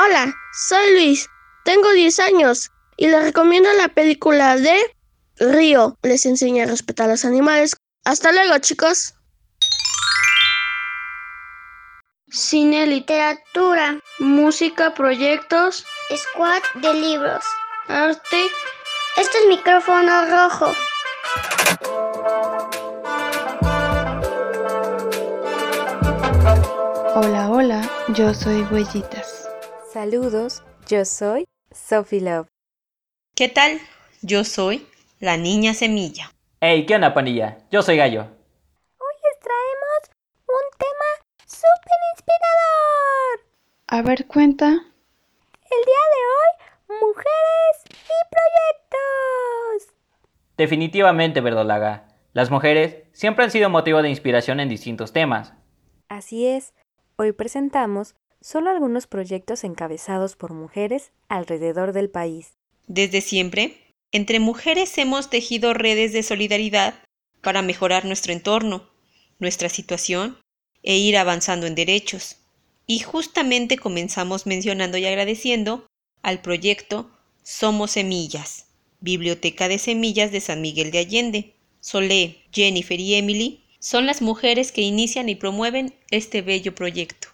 Hola, soy Luis, tengo 10 años y les recomiendo la película de Río. Les enseña a respetar a los animales. Hasta luego, chicos. Cine, literatura, música, proyectos, squad de libros, arte. Este es micrófono rojo. Hola, hola, yo soy Huellitas. Saludos, yo soy Sophie Love. ¿Qué tal? Yo soy la niña semilla. Hey, ¿qué onda, panilla? Yo soy Gallo. Hoy les traemos un tema súper inspirador. A ver, cuenta. El día de hoy, mujeres y proyectos. Definitivamente, Verdolaga. Las mujeres siempre han sido motivo de inspiración en distintos temas. Así es, hoy presentamos solo algunos proyectos encabezados por mujeres alrededor del país. Desde siempre, entre mujeres hemos tejido redes de solidaridad para mejorar nuestro entorno, nuestra situación e ir avanzando en derechos. Y justamente comenzamos mencionando y agradeciendo al proyecto Somos Semillas, Biblioteca de Semillas de San Miguel de Allende. Solé, Jennifer y Emily son las mujeres que inician y promueven este bello proyecto.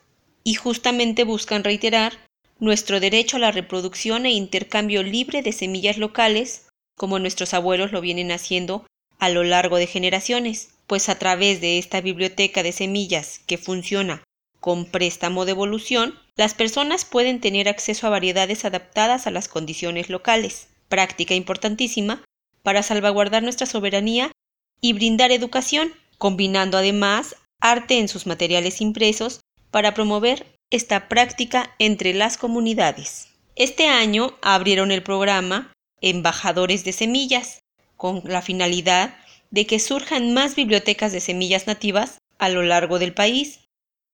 Y justamente buscan reiterar nuestro derecho a la reproducción e intercambio libre de semillas locales, como nuestros abuelos lo vienen haciendo a lo largo de generaciones, pues a través de esta biblioteca de semillas que funciona con préstamo de evolución, las personas pueden tener acceso a variedades adaptadas a las condiciones locales, práctica importantísima para salvaguardar nuestra soberanía y brindar educación, combinando además arte en sus materiales impresos para promover esta práctica entre las comunidades. Este año abrieron el programa Embajadores de Semillas, con la finalidad de que surjan más bibliotecas de semillas nativas a lo largo del país,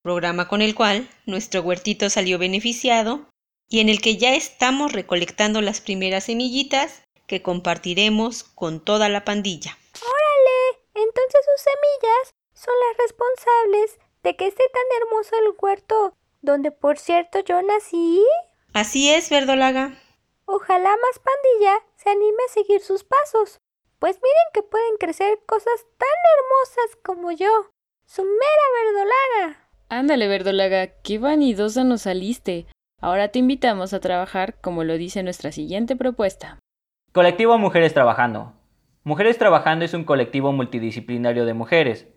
programa con el cual nuestro huertito salió beneficiado y en el que ya estamos recolectando las primeras semillitas que compartiremos con toda la pandilla. ¡Órale! Entonces sus semillas son las responsables de que esté tan hermoso el huerto donde por cierto yo nací. Así es, Verdolaga. Ojalá más pandilla se anime a seguir sus pasos, pues miren que pueden crecer cosas tan hermosas como yo, su mera verdolaga. Ándale, verdolaga, qué vanidosa nos saliste. Ahora te invitamos a trabajar como lo dice nuestra siguiente propuesta. Colectivo Mujeres Trabajando. Mujeres Trabajando es un colectivo multidisciplinario de mujeres.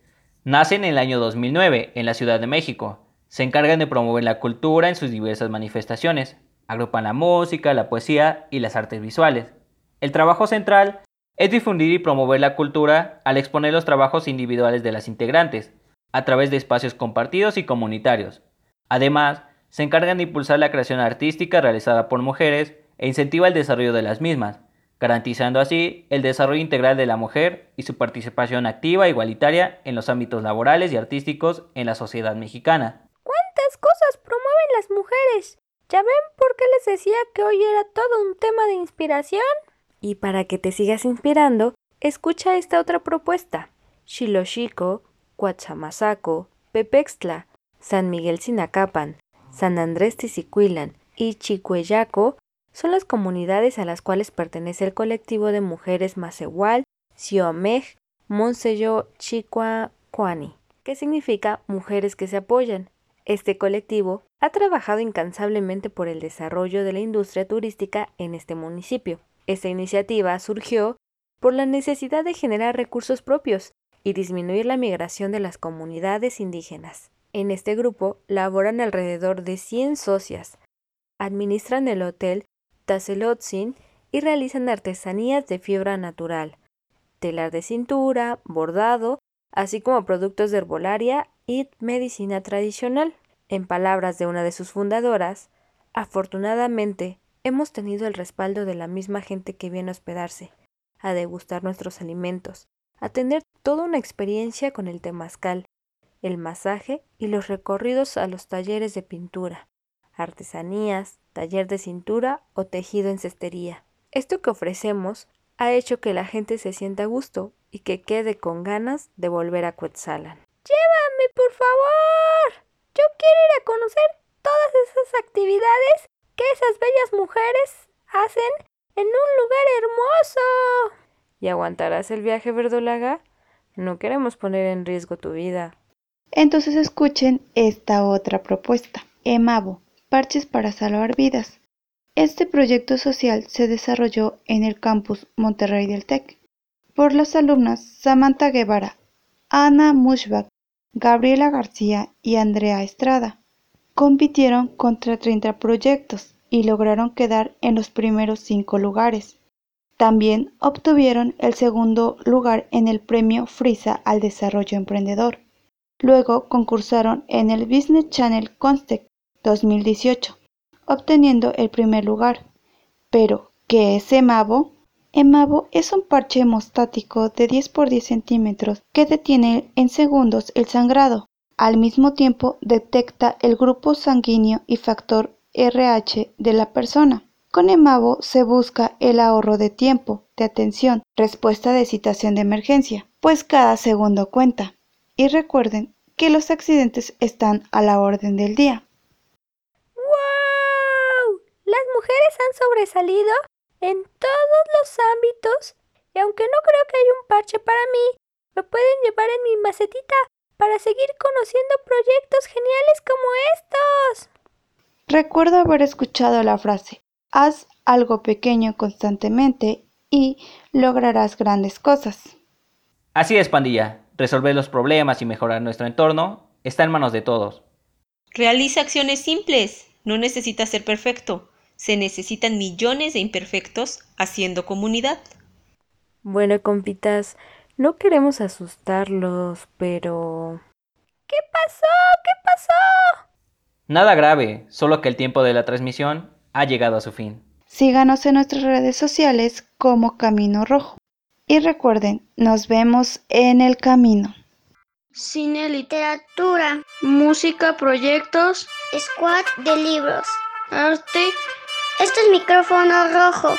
Nace en el año 2009 en la Ciudad de México se encargan de promover la cultura en sus diversas manifestaciones. Agrupan la música, la poesía y las artes visuales. El trabajo central es difundir y promover la cultura al exponer los trabajos individuales de las integrantes, a través de espacios compartidos y comunitarios. Además, se encargan de impulsar la creación artística realizada por mujeres e incentiva el desarrollo de las mismas, garantizando así el desarrollo integral de la mujer y su participación activa e igualitaria en los ámbitos laborales y artísticos en la sociedad mexicana cosas promueven las mujeres. ¿Ya ven por qué les decía que hoy era todo un tema de inspiración? Y para que te sigas inspirando, escucha esta otra propuesta. Xiloxico, Coatzamazaco, Pepextla, San Miguel Sinacapan, San Andrés Tizicuilan y Chicueyaco son las comunidades a las cuales pertenece el colectivo de mujeres Macehual, Xiomej, Monseyo Chicua Cuani, que significa mujeres que se apoyan. Este colectivo ha trabajado incansablemente por el desarrollo de la industria turística en este municipio. Esta iniciativa surgió por la necesidad de generar recursos propios y disminuir la migración de las comunidades indígenas. En este grupo laboran alrededor de 100 socias, administran el hotel Tazelotzin y realizan artesanías de fibra natural, telar de cintura, bordado, así como productos de herbolaria y medicina tradicional. En palabras de una de sus fundadoras, afortunadamente hemos tenido el respaldo de la misma gente que viene a hospedarse, a degustar nuestros alimentos, a tener toda una experiencia con el temazcal, el masaje y los recorridos a los talleres de pintura, artesanías, taller de cintura o tejido en cestería. Esto que ofrecemos ha hecho que la gente se sienta a gusto y que quede con ganas de volver a Cuetzalan. Llévame, por favor. Yo quiero ir a conocer todas esas actividades que esas bellas mujeres hacen en un lugar hermoso. ¿Y aguantarás el viaje, verdolaga? No queremos poner en riesgo tu vida. Entonces escuchen esta otra propuesta. EMAVO, Parches para Salvar Vidas. Este proyecto social se desarrolló en el campus Monterrey del TEC por las alumnas Samantha Guevara, Ana Mushbach, Gabriela García y Andrea Estrada. Compitieron contra 30 proyectos y lograron quedar en los primeros cinco lugares. También obtuvieron el segundo lugar en el premio Frisa al Desarrollo Emprendedor. Luego concursaron en el Business Channel Constec 2018, obteniendo el primer lugar. Pero, ¿qué es EMAVO? EMAVO es un parche hemostático de 10 por 10 centímetros que detiene en segundos el sangrado. Al mismo tiempo detecta el grupo sanguíneo y factor RH de la persona. Con EMAVO se busca el ahorro de tiempo, de atención, respuesta de citación de emergencia, pues cada segundo cuenta. Y recuerden que los accidentes están a la orden del día. ¡Wow! Las mujeres han sobresalido en todos los ámbitos y aunque no creo que haya un parche para mí, me pueden llevar en mi macetita para seguir conociendo proyectos geniales como estos. Recuerdo haber escuchado la frase, haz algo pequeño constantemente y lograrás grandes cosas. Así es, pandilla. Resolver los problemas y mejorar nuestro entorno está en manos de todos. Realiza acciones simples. No necesitas ser perfecto. Se necesitan millones de imperfectos haciendo comunidad. Bueno, compitas, no queremos asustarlos, pero... ¿Qué pasó? ¿Qué pasó? Nada grave, solo que el tiempo de la transmisión ha llegado a su fin. Síganos en nuestras redes sociales como Camino Rojo. Y recuerden, nos vemos en el camino. Cine, Literatura. música, proyectos, Squad de libros. arte. Este es micrófono rojo.